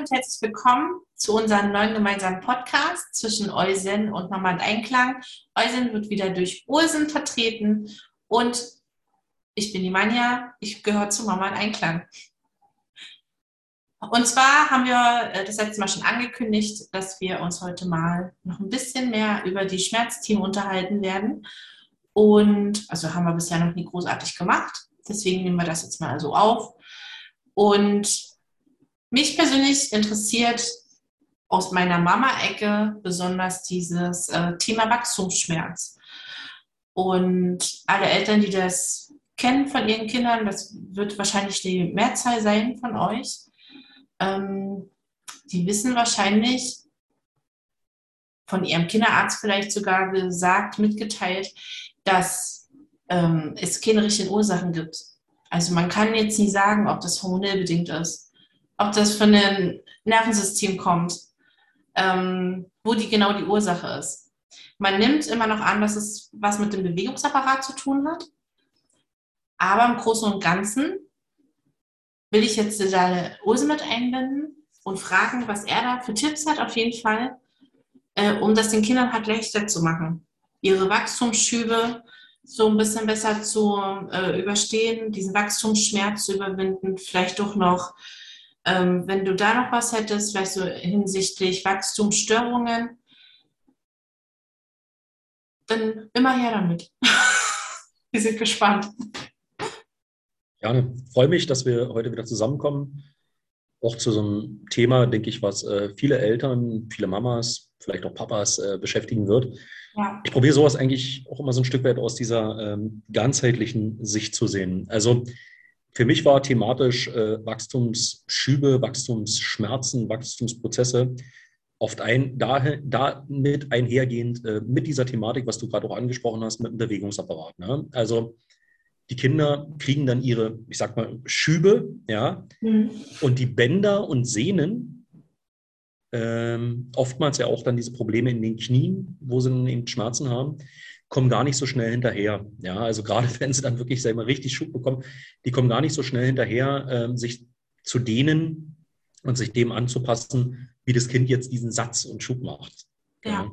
und herzlich willkommen zu unserem neuen gemeinsamen Podcast zwischen Eusen und Mama und Einklang. Eusen wird wieder durch Ursen vertreten und ich bin die Manja, ich gehöre zu Mama und Einklang. Und zwar haben wir äh, das letzte Mal schon angekündigt, dass wir uns heute mal noch ein bisschen mehr über die Schmerzteam unterhalten werden. Und also haben wir bisher noch nie großartig gemacht. Deswegen nehmen wir das jetzt mal so auf. Und mich persönlich interessiert aus meiner Mama-Ecke besonders dieses äh, Thema Wachstumsschmerz. Und alle Eltern, die das kennen von ihren Kindern, das wird wahrscheinlich die Mehrzahl sein von euch, ähm, die wissen wahrscheinlich von ihrem Kinderarzt vielleicht sogar gesagt, mitgeteilt, dass ähm, es keine Ursachen gibt. Also man kann jetzt nie sagen, ob das hormonell bedingt ist ob das von dem Nervensystem kommt, ähm, wo die genau die Ursache ist. Man nimmt immer noch an, dass es was mit dem Bewegungsapparat zu tun hat. Aber im Großen und Ganzen will ich jetzt seine Use mit einbinden und fragen, was er da für Tipps hat, auf jeden Fall, äh, um das den Kindern halt leichter zu machen. Ihre Wachstumsschübe so ein bisschen besser zu äh, überstehen, diesen Wachstumsschmerz zu überwinden, vielleicht doch noch ähm, wenn du da noch was hättest, vielleicht so hinsichtlich Wachstumsstörungen, dann immer her damit. wir sind gespannt. Gerne. Freue mich, dass wir heute wieder zusammenkommen. Auch zu so einem Thema, denke ich, was äh, viele Eltern, viele Mamas, vielleicht auch Papas äh, beschäftigen wird. Ja. Ich probiere sowas eigentlich auch immer so ein Stück weit aus dieser ähm, ganzheitlichen Sicht zu sehen. Also für mich war thematisch äh, Wachstumsschübe, Wachstumsschmerzen, Wachstumsprozesse oft ein, dahin, damit einhergehend äh, mit dieser Thematik, was du gerade auch angesprochen hast, mit dem Bewegungsapparat. Ne? Also die Kinder kriegen dann ihre, ich sag mal, Schübe, ja, mhm. und die Bänder und Sehnen, ähm, oftmals ja auch dann diese Probleme in den Knien, wo sie dann eben Schmerzen haben, kommen gar nicht so schnell hinterher. Ja, also gerade wenn sie dann wirklich, mal, richtig Schub bekommen, die kommen gar nicht so schnell hinterher, äh, sich zu dehnen und sich dem anzupassen, wie das Kind jetzt diesen Satz und Schub macht. Ja. ja.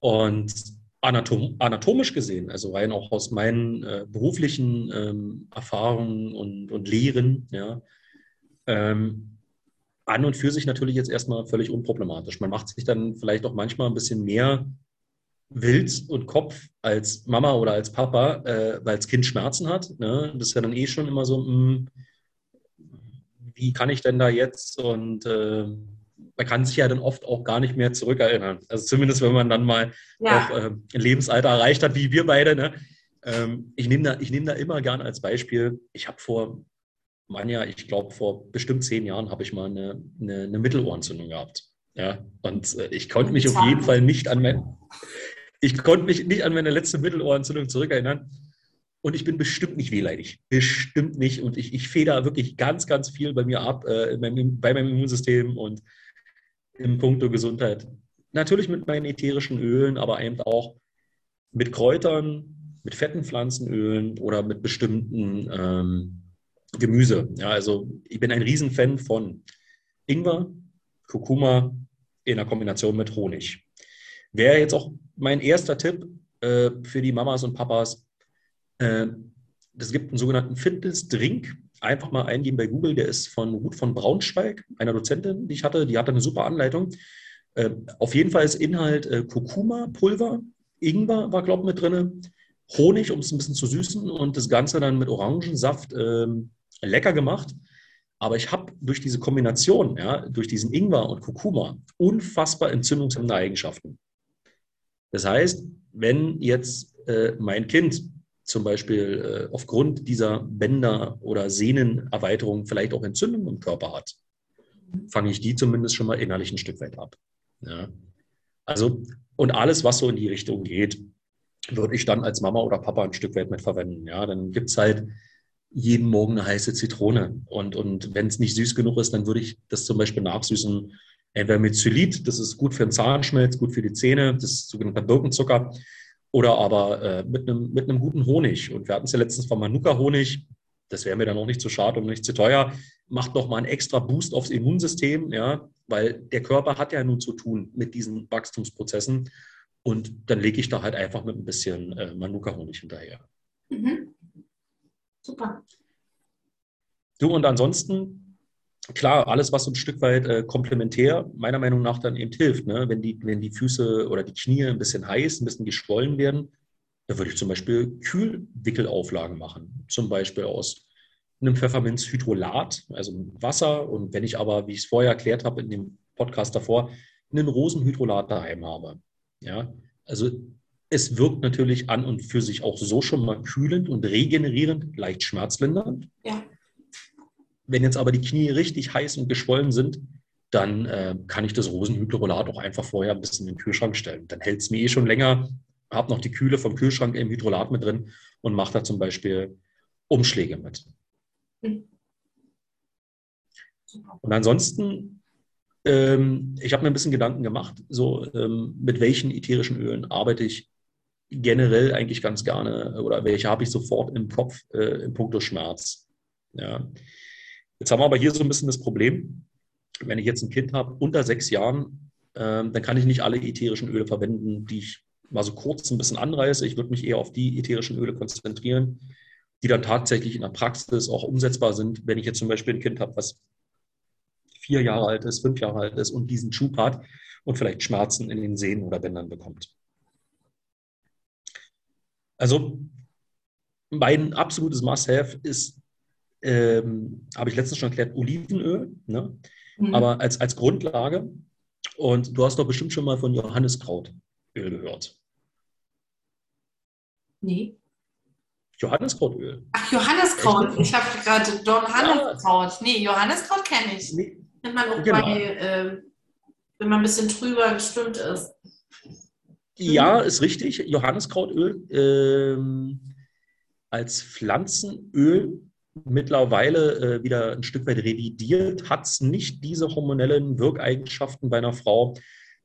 Und anatom anatomisch gesehen, also rein auch aus meinen äh, beruflichen ähm, Erfahrungen und, und Lehren, ja, ähm, an und für sich natürlich jetzt erstmal völlig unproblematisch. Man macht sich dann vielleicht auch manchmal ein bisschen mehr Wild und Kopf als Mama oder als Papa, äh, weil das Kind Schmerzen hat. Ne? Das ist ja dann eh schon immer so, mh, hm, wie kann ich denn da jetzt? Und äh, man kann sich ja dann oft auch gar nicht mehr zurückerinnern. Also zumindest, wenn man dann mal ja. auch äh, ein Lebensalter erreicht hat, wie wir beide. Ne? Ähm, ich nehme da, nehm da immer gerne als Beispiel, ich habe vor, Manja, ich glaube vor bestimmt zehn Jahren habe ich mal eine, eine, eine Mittelohrentzündung gehabt. Ja, und äh, ich konnte mich auf jeden Fall nicht an mein, ich konnte mich nicht an meine letzte Mittelohrentzündung zurückerinnern. Und ich bin bestimmt nicht wehleidig. Bestimmt nicht. Und ich, ich feder wirklich ganz, ganz viel bei mir ab, äh, meinem, bei meinem Immunsystem und im Punkto Gesundheit. Natürlich mit meinen ätherischen Ölen, aber eben auch mit Kräutern, mit fetten Pflanzenölen oder mit bestimmten ähm, Gemüse. Ja, also ich bin ein Riesenfan von Ingwer, Kurkuma in der Kombination mit Honig. Wäre jetzt auch mein erster Tipp äh, für die Mamas und Papas. Äh, es gibt einen sogenannten Fitness-Drink. Einfach mal eingeben bei Google. Der ist von Ruth von Braunschweig, einer Dozentin, die ich hatte. Die hatte eine super Anleitung. Äh, auf jeden Fall ist Inhalt äh, Kurkuma-Pulver, Ingwer war, glaube ich, mit drin, Honig, um es ein bisschen zu süßen und das Ganze dann mit Orangensaft ähm, lecker gemacht. Aber ich habe durch diese Kombination, ja, durch diesen Ingwer und Kurkuma, unfassbar entzündungshemmende Eigenschaften. Das heißt, wenn jetzt äh, mein Kind zum Beispiel äh, aufgrund dieser Bänder- oder Sehnenerweiterung vielleicht auch Entzündungen im Körper hat, fange ich die zumindest schon mal innerlich ein Stück weit ab. Ja. Also, und alles, was so in die Richtung geht, würde ich dann als Mama oder Papa ein Stück weit mit verwenden. Ja, dann gibt es halt jeden Morgen eine heiße Zitrone. Und, und wenn es nicht süß genug ist, dann würde ich das zum Beispiel nachsüßen Entweder mit Xylit, das ist gut für den Zahnschmelz, gut für die Zähne, das ist sogenannter Birkenzucker. Oder aber äh, mit, einem, mit einem guten Honig. Und wir hatten es ja letztens von Manuka-Honig. das wäre mir dann auch nicht zu schade und nicht zu teuer. Macht noch mal einen extra Boost aufs Immunsystem, ja, weil der Körper hat ja nun zu tun mit diesen Wachstumsprozessen. Und dann lege ich da halt einfach mit ein bisschen äh, Manuka-Honig hinterher. Mhm. Super. Du und ansonsten, klar, alles, was so ein Stück weit äh, komplementär meiner Meinung nach dann eben hilft. Ne? Wenn, die, wenn die Füße oder die Knie ein bisschen heiß, ein bisschen geschwollen werden, da würde ich zum Beispiel Kühlwickelauflagen machen. Zum Beispiel aus einem Pfefferminzhydrolat, also Wasser. Und wenn ich aber, wie ich es vorher erklärt habe in dem Podcast davor, einen Rosenhydrolat daheim habe. Ja, also es wirkt natürlich an und für sich auch so schon mal kühlend und regenerierend, leicht schmerzlindernd. Ja. Wenn jetzt aber die Knie richtig heiß und geschwollen sind, dann äh, kann ich das Rosenhydrolat auch einfach vorher ein bisschen in den Kühlschrank stellen. Dann hält es mir eh schon länger habe noch die Kühle vom Kühlschrank im Hydrolat mit drin und mache da zum Beispiel Umschläge mit. Mhm. Und ansonsten, ähm, ich habe mir ein bisschen Gedanken gemacht, so ähm, mit welchen ätherischen Ölen arbeite ich generell eigentlich ganz gerne oder welche habe ich sofort im Kopf äh, im Punkto Schmerz. Ja. Jetzt haben wir aber hier so ein bisschen das Problem, wenn ich jetzt ein Kind habe unter sechs Jahren, ähm, dann kann ich nicht alle ätherischen Öle verwenden, die ich mal so kurz ein bisschen anreiße. Ich würde mich eher auf die ätherischen Öle konzentrieren, die dann tatsächlich in der Praxis auch umsetzbar sind. Wenn ich jetzt zum Beispiel ein Kind habe, was vier Jahre alt ist, fünf Jahre alt ist und diesen Schub hat und vielleicht Schmerzen in den Sehnen oder Bändern bekommt. Also mein absolutes Must-Have ist, ähm, habe ich letztens schon erklärt, Olivenöl, ne? Mhm. aber als, als Grundlage. Und du hast doch bestimmt schon mal von Johanniskrautöl gehört. Nee. Johanneskrautöl. Ach, Johanneskraut. Ich habe gerade Johanneskraut. Nee, Johanneskraut kenne ich. Nee. Nimmt man auch genau. bei, äh, wenn man ein bisschen trüber gestimmt ist. Ja, ist richtig. Johanneskrautöl ähm, als Pflanzenöl mittlerweile äh, wieder ein Stück weit revidiert, hat es nicht diese hormonellen Wirkeigenschaften bei einer Frau,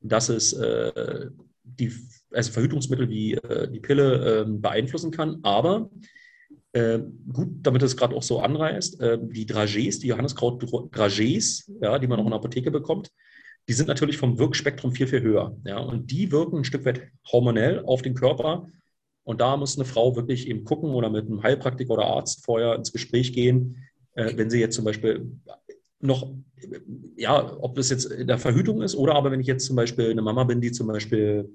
dass es äh, die also Verhütungsmittel wie äh, die Pille äh, beeinflussen kann. Aber äh, gut, damit es gerade auch so anreißt, äh, die Dragés, die Johanneskraut-Dragés, ja, die man auch in der Apotheke bekommt, die sind natürlich vom Wirkspektrum viel, viel höher. Ja, und die wirken ein Stück weit hormonell auf den Körper. Und da muss eine Frau wirklich eben gucken oder mit einem Heilpraktiker oder Arzt vorher ins Gespräch gehen, äh, wenn sie jetzt zum Beispiel noch, ja, ob das jetzt in der Verhütung ist oder aber wenn ich jetzt zum Beispiel eine Mama bin, die zum Beispiel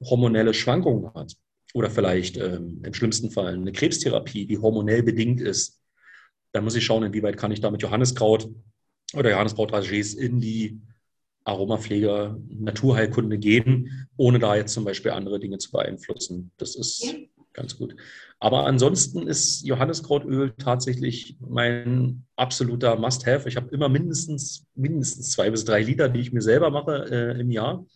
hormonelle Schwankungen hat oder vielleicht ähm, im schlimmsten Fall eine Krebstherapie, die hormonell bedingt ist, dann muss ich schauen, inwieweit kann ich da mit Johanniskraut oder Johanniskraut-Ragés in die Aromapflege, Naturheilkunde gehen, ohne da jetzt zum Beispiel andere Dinge zu beeinflussen. Das ist ganz gut. Aber ansonsten ist Johanniskrautöl tatsächlich mein absoluter Must-Have. Ich habe immer mindestens, mindestens zwei bis drei Liter, die ich mir selber mache äh, im Jahr.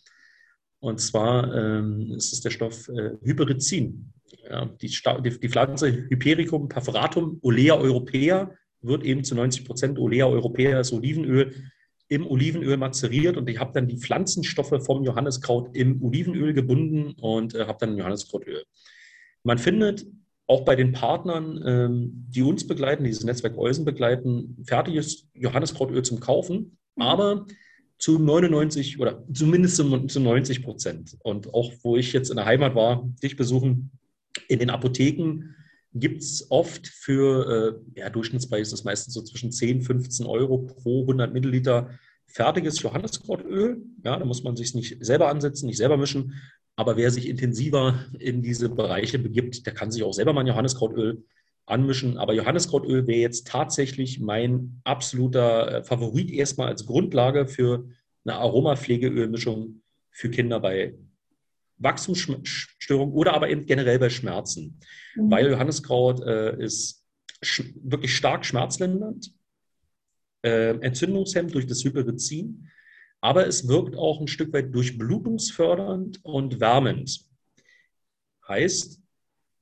Und zwar ähm, ist es der Stoff äh, Hyperizin. Ja, die, die, die, Pflanze Hypericum perforatum olea europea wird eben zu 90 Prozent Olea europea, das Olivenöl, im Olivenöl mazeriert und ich habe dann die Pflanzenstoffe vom Johanniskraut im Olivenöl gebunden und äh, habe dann Johanniskrautöl. Man findet auch bei den Partnern, ähm, die uns begleiten, dieses Netzwerk Eusen begleiten, fertiges Johanniskrautöl zum Kaufen, mhm. aber zu 99 oder zumindest zu, zu 90 Prozent. Und auch wo ich jetzt in der Heimat war, dich besuchen, in den Apotheken gibt es oft für, äh, ja, Durchschnittspreis ist es meistens so zwischen 10, 15 Euro pro 100 Milliliter fertiges Johanniskrautöl. Ja, da muss man sich nicht selber ansetzen, nicht selber mischen. Aber wer sich intensiver in diese Bereiche begibt, der kann sich auch selber mal ein Johanniskrautöl anmischen. Aber Johanniskrautöl wäre jetzt tatsächlich mein absoluter äh, Favorit erstmal als Grundlage für eine Aromapflegeölmischung für Kinder bei Wachstumsstörungen oder aber eben generell bei Schmerzen. Mhm. Weil Johanniskraut äh, ist wirklich stark schmerzlindernd, äh, entzündungshemmend durch das Hyperizin, aber es wirkt auch ein Stück weit durchblutungsfördernd und wärmend. Heißt,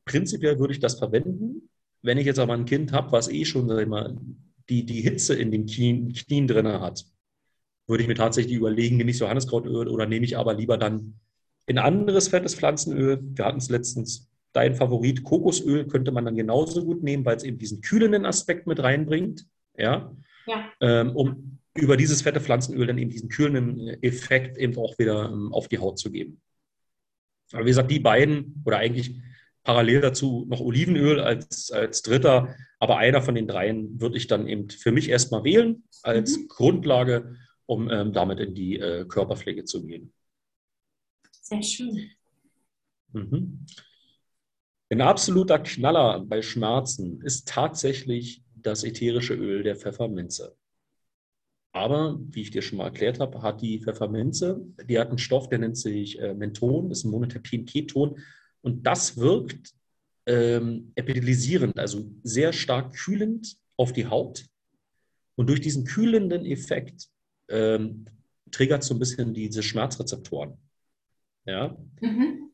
prinzipiell würde ich das verwenden, wenn ich jetzt aber ein Kind habe, was eh schon mal, die, die Hitze in den Knien, Knien drin hat, würde ich mir tatsächlich überlegen, nehme ich Johanniskrautöl oder nehme ich aber lieber dann ein anderes fettes Pflanzenöl. Wir hatten es letztens dein Favorit Kokosöl könnte man dann genauso gut nehmen, weil es eben diesen kühlenden Aspekt mit reinbringt, ja, ja. Ähm, um über dieses fette Pflanzenöl dann eben diesen kühlenden Effekt eben auch wieder ähm, auf die Haut zu geben. Aber wie gesagt, die beiden oder eigentlich parallel dazu noch Olivenöl als, als dritter, aber einer von den dreien würde ich dann eben für mich erstmal wählen als mhm. Grundlage, um ähm, damit in die äh, Körperpflege zu gehen. Sehr schön. Mhm. Ein absoluter Knaller bei Schmerzen ist tatsächlich das ätherische Öl der Pfefferminze. Aber, wie ich dir schon mal erklärt habe, hat die Pfefferminze, die hat einen Stoff, der nennt sich äh, Menthon, ist ein Monoterpen-Keton. Und das wirkt ähm, epidelisierend, also sehr stark kühlend auf die Haut. Und durch diesen kühlenden Effekt ähm, triggert so ein bisschen diese Schmerzrezeptoren. Ja? Mhm.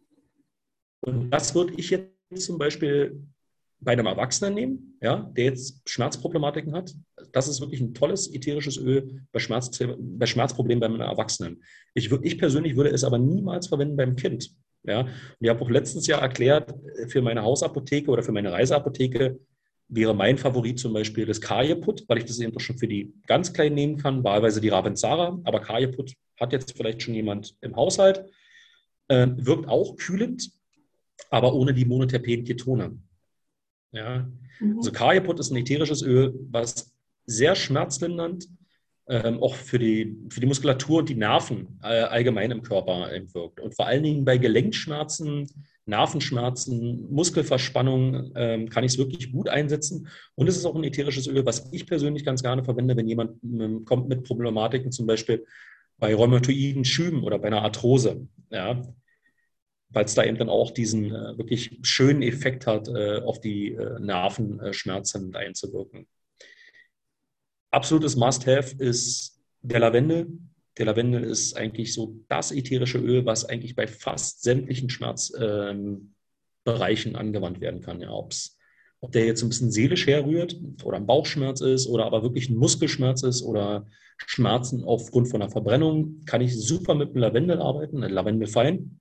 Und das würde ich jetzt zum Beispiel bei einem Erwachsenen nehmen, ja, der jetzt Schmerzproblematiken hat. Das ist wirklich ein tolles ätherisches Öl bei, Schmerz, bei Schmerzproblemen bei einem Erwachsenen. Ich, ich persönlich würde es aber niemals verwenden beim Kind. Ja. Und ich habe auch letztens ja erklärt, für meine Hausapotheke oder für meine Reiseapotheke wäre mein Favorit zum Beispiel das Kajeput, weil ich das eben auch schon für die ganz Kleinen nehmen kann, wahlweise die Ravenzara, aber Kajeput hat jetzt vielleicht schon jemand im Haushalt. Äh, wirkt auch kühlend, aber ohne die Monoterpen-Ketone. Ja? Mhm. Also Kajeput ist ein ätherisches Öl, was sehr schmerzlindernd, ähm, auch für die, für die Muskulatur und die Nerven äh, allgemein im Körper wirkt. Und vor allen Dingen bei Gelenkschmerzen, Nervenschmerzen, Muskelverspannung ähm, kann ich es wirklich gut einsetzen. Und es ist auch ein ätherisches Öl, was ich persönlich ganz gerne verwende, wenn jemand ähm, kommt mit Problematiken, zum Beispiel bei rheumatoiden Schüben oder bei einer Arthrose. Ja, weil es da eben dann auch diesen äh, wirklich schönen Effekt hat, äh, auf die äh, Nervenschmerzen einzuwirken. Absolutes Must-Have ist der Lavendel. Der Lavendel ist eigentlich so das ätherische Öl, was eigentlich bei fast sämtlichen Schmerzbereichen ähm, angewandt werden kann. Ja, ob's, ob der jetzt ein bisschen seelisch herrührt oder ein Bauchschmerz ist oder aber wirklich ein Muskelschmerz ist oder Schmerzen aufgrund von einer Verbrennung, kann ich super mit dem Lavendel arbeiten, Lavendel fein.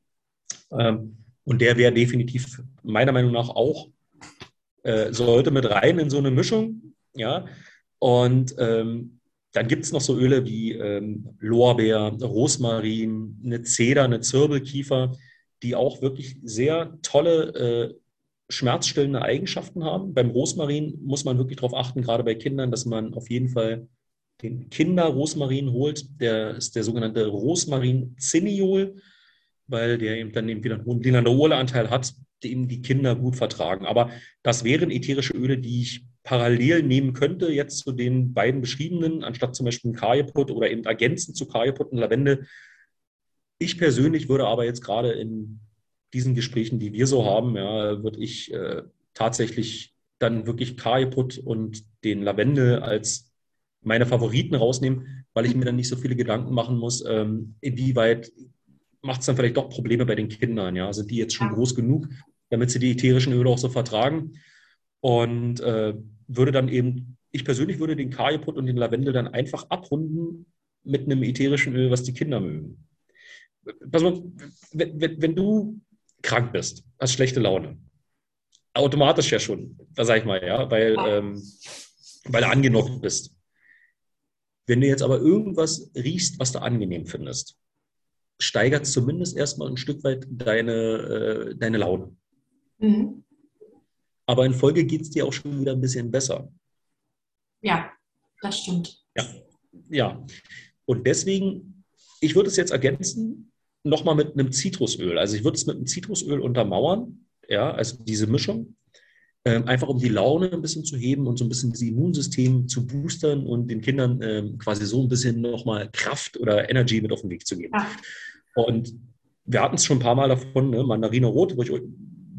Ähm, und der wäre definitiv meiner Meinung nach auch, äh, sollte mit rein in so eine Mischung. Ja. Und ähm, dann gibt es noch so Öle wie ähm, Lorbeer, Rosmarin, eine Zeder, eine Zirbelkiefer, die auch wirklich sehr tolle äh, schmerzstillende Eigenschaften haben. Beim Rosmarin muss man wirklich darauf achten, gerade bei Kindern, dass man auf jeden Fall den Kinder-Rosmarin holt. Der ist der sogenannte Rosmarin-Zinniol weil der eben dann eben wieder einen hohen Linalool-Anteil hat, den die Kinder gut vertragen. Aber das wären ätherische Öle, die ich parallel nehmen könnte, jetzt zu den beiden beschriebenen, anstatt zum Beispiel Kajeput oder eben ergänzend zu Kajeput und Lavende. Ich persönlich würde aber jetzt gerade in diesen Gesprächen, die wir so haben, ja, würde ich äh, tatsächlich dann wirklich Kajeput und den Lavende als meine Favoriten rausnehmen, weil ich mir dann nicht so viele Gedanken machen muss, ähm, inwieweit macht es dann vielleicht doch Probleme bei den Kindern. Ja? Sind die jetzt schon ja. groß genug, damit sie die ätherischen Öle auch so vertragen? Und äh, würde dann eben, ich persönlich würde den Kajeput und den Lavendel dann einfach abrunden mit einem ätherischen Öl, was die Kinder mögen. Pass mal, wenn, wenn, wenn du krank bist, hast schlechte Laune, automatisch ja schon, da sag ich mal, ja, weil, ähm, weil du angenockt bist. Wenn du jetzt aber irgendwas riechst, was du angenehm findest, steigert zumindest erstmal ein Stück weit deine, äh, deine Laune. Mhm. Aber in Folge geht es dir auch schon wieder ein bisschen besser. Ja, das stimmt. Ja, ja. Und deswegen, ich würde es jetzt ergänzen, nochmal mit einem Zitrusöl. Also ich würde es mit einem Zitrusöl untermauern, ja, also diese Mischung, ähm, einfach um die Laune ein bisschen zu heben und so ein bisschen das Immunsystem zu boostern und den Kindern ähm, quasi so ein bisschen nochmal Kraft oder Energy mit auf den Weg zu geben. Ja. Und wir hatten es schon ein paar Mal davon, ne? Mandarine rot, ich,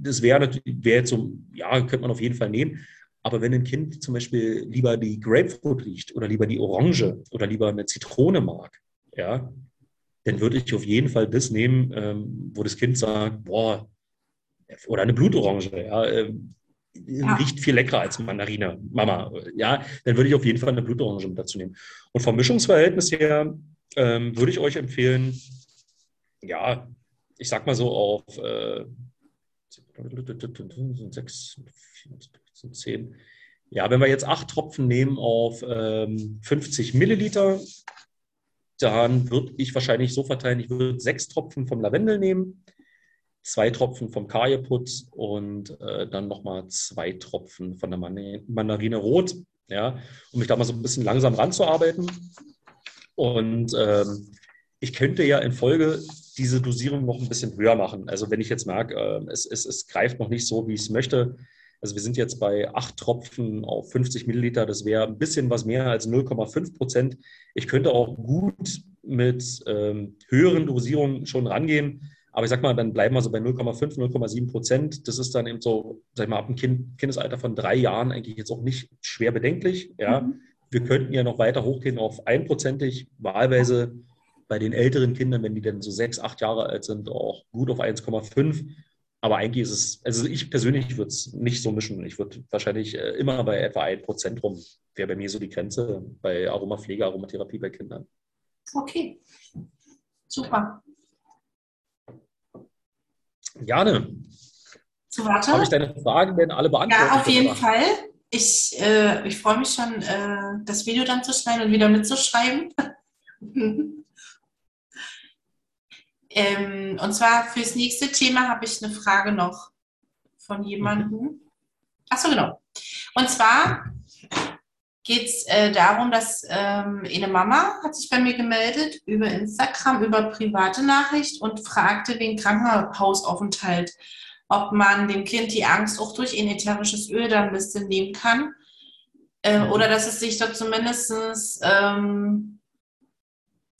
das wäre wär jetzt so, ja, könnte man auf jeden Fall nehmen. Aber wenn ein Kind zum Beispiel lieber die Grapefruit riecht oder lieber die Orange oder lieber eine Zitrone mag, ja, dann würde ich auf jeden Fall das nehmen, ähm, wo das Kind sagt, boah, oder eine Blutorange, ja, äh, ja. riecht viel leckerer als Mandarine, Mama, ja, dann würde ich auf jeden Fall eine Blutorange mit dazu nehmen. Und vom Mischungsverhältnis her ähm, würde ich euch empfehlen, ja, ich sag mal so auf äh, sechs, sind zehn. Ja, wenn wir jetzt acht Tropfen nehmen auf ähm, 50 Milliliter, dann würde ich wahrscheinlich so verteilen, ich würde sechs Tropfen vom Lavendel nehmen, zwei Tropfen vom Kajeputz und äh, dann nochmal zwei Tropfen von der Mandarine Rot, ja, um mich da mal so ein bisschen langsam ranzuarbeiten. Und ähm, ich könnte ja in Folge diese Dosierung noch ein bisschen höher machen. Also wenn ich jetzt merke, äh, es, es, es greift noch nicht so, wie ich es möchte. Also wir sind jetzt bei acht Tropfen auf 50 Milliliter. Das wäre ein bisschen was mehr als 0,5 Prozent. Ich könnte auch gut mit ähm, höheren Dosierungen schon rangehen. Aber ich sag mal, dann bleiben wir so bei 0,5, 0,7 Prozent. Das ist dann eben so, sag ich mal, ab einem kind, Kindesalter von drei Jahren eigentlich jetzt auch nicht schwer bedenklich. Ja. Mhm. Wir könnten ja noch weiter hochgehen auf einprozentig, wahlweise bei den älteren Kindern, wenn die dann so sechs, acht Jahre alt sind, auch gut auf 1,5. Aber eigentlich ist es, also ich persönlich würde es nicht so mischen. Ich würde wahrscheinlich äh, immer bei etwa 1% rum, wäre bei mir so die Grenze bei Aromapflege, Aromatherapie bei Kindern. Okay, super. Jane, zu Warte. Habe ich deine Fragen denn alle beantwortet? Ja, auf jeden Fall. Ich, äh, ich freue mich schon, äh, das Video dann zu schneiden und wieder mitzuschreiben. Ähm, und zwar fürs nächste Thema habe ich eine Frage noch von jemandem. Achso, genau. Und zwar geht es äh, darum, dass ähm, eine Mama hat sich bei mir gemeldet über Instagram, über private Nachricht und fragte wegen Krankenhausaufenthalt, ob man dem Kind die Angst auch durch ein ätherisches Öl dann ein bisschen nehmen kann. Äh, oder dass es sich dort zumindest ähm,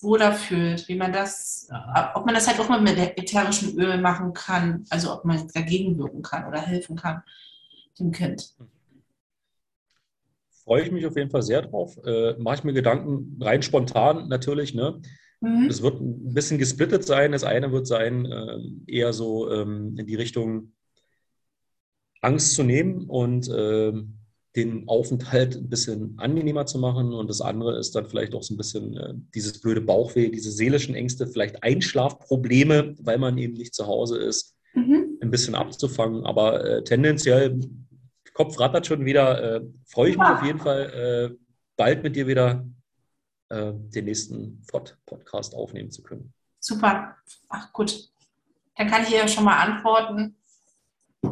wohler fühlt, wie man das, ob man das halt auch mal mit ätherischem Öl machen kann, also ob man dagegen wirken kann oder helfen kann dem Kind. Freue ich mich auf jeden Fall sehr drauf. Äh, Mache ich mir Gedanken rein spontan natürlich. Ne? Mhm. Es wird ein bisschen gesplittet sein. Das eine wird sein, äh, eher so ähm, in die Richtung Angst zu nehmen und äh, den Aufenthalt ein bisschen angenehmer zu machen. Und das andere ist dann vielleicht auch so ein bisschen äh, dieses blöde Bauchweh, diese seelischen Ängste, vielleicht Einschlafprobleme, weil man eben nicht zu Hause ist, mhm. ein bisschen abzufangen. Aber äh, tendenziell, Kopf rattert schon wieder. Äh, freue ich mich ja. auf jeden Fall, äh, bald mit dir wieder äh, den nächsten Podcast aufnehmen zu können. Super. Ach gut. Dann kann ich hier schon mal antworten.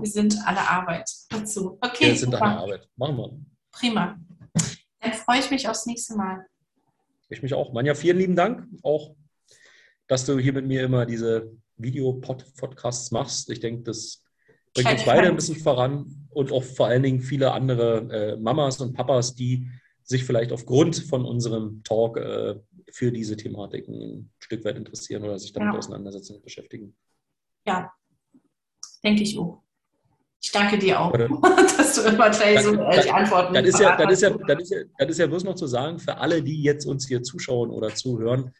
Wir sind der Arbeit dazu. Okay, wir sind super. der Arbeit. Machen wir. Prima. Dann freue ich mich aufs nächste Mal. Ich mich auch. Manja, vielen lieben Dank auch, dass du hier mit mir immer diese Video-Podcasts machst. Ich denke, das bringt uns beide ein bisschen voran und auch vor allen Dingen viele andere äh, Mamas und Papas, die sich vielleicht aufgrund von unserem Talk äh, für diese Thematiken ein Stück weit interessieren oder sich damit ja. auseinandersetzen und beschäftigen. Ja, denke ich auch. Ich danke dir auch, dass du immer gleich so die Antworten das ist, ja, das, ist ja, das, ist ja, das ist ja bloß noch zu sagen, für alle, die jetzt uns hier zuschauen oder zuhören,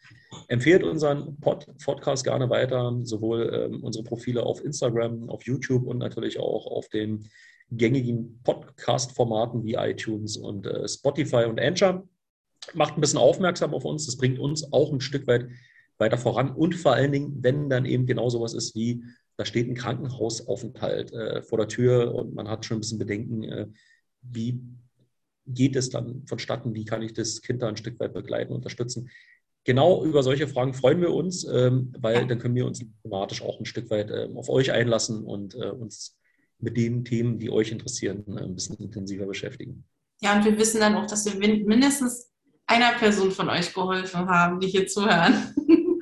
empfehlt unseren Pod Podcast gerne weiter, sowohl ähm, unsere Profile auf Instagram, auf YouTube und natürlich auch auf den gängigen Podcast-Formaten wie iTunes und äh, Spotify und Anchor. Macht ein bisschen aufmerksam auf uns, das bringt uns auch ein Stück weit weiter voran. Und vor allen Dingen, wenn dann eben genau sowas ist wie da steht ein Krankenhausaufenthalt äh, vor der Tür und man hat schon ein bisschen Bedenken, äh, wie geht es dann vonstatten, wie kann ich das Kind da ein Stück weit begleiten, unterstützen. Genau über solche Fragen freuen wir uns, ähm, weil dann können wir uns thematisch auch ein Stück weit äh, auf euch einlassen und äh, uns mit den Themen, die euch interessieren, äh, ein bisschen intensiver beschäftigen. Ja, und wir wissen dann auch, dass wir mindestens einer Person von euch geholfen haben, die hier zuhören.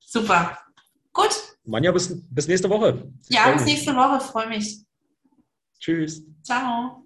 Super. Manja, bis, bis nächste Woche. ja, bis nächste Woche. Freue mich. Tschüss. Ciao.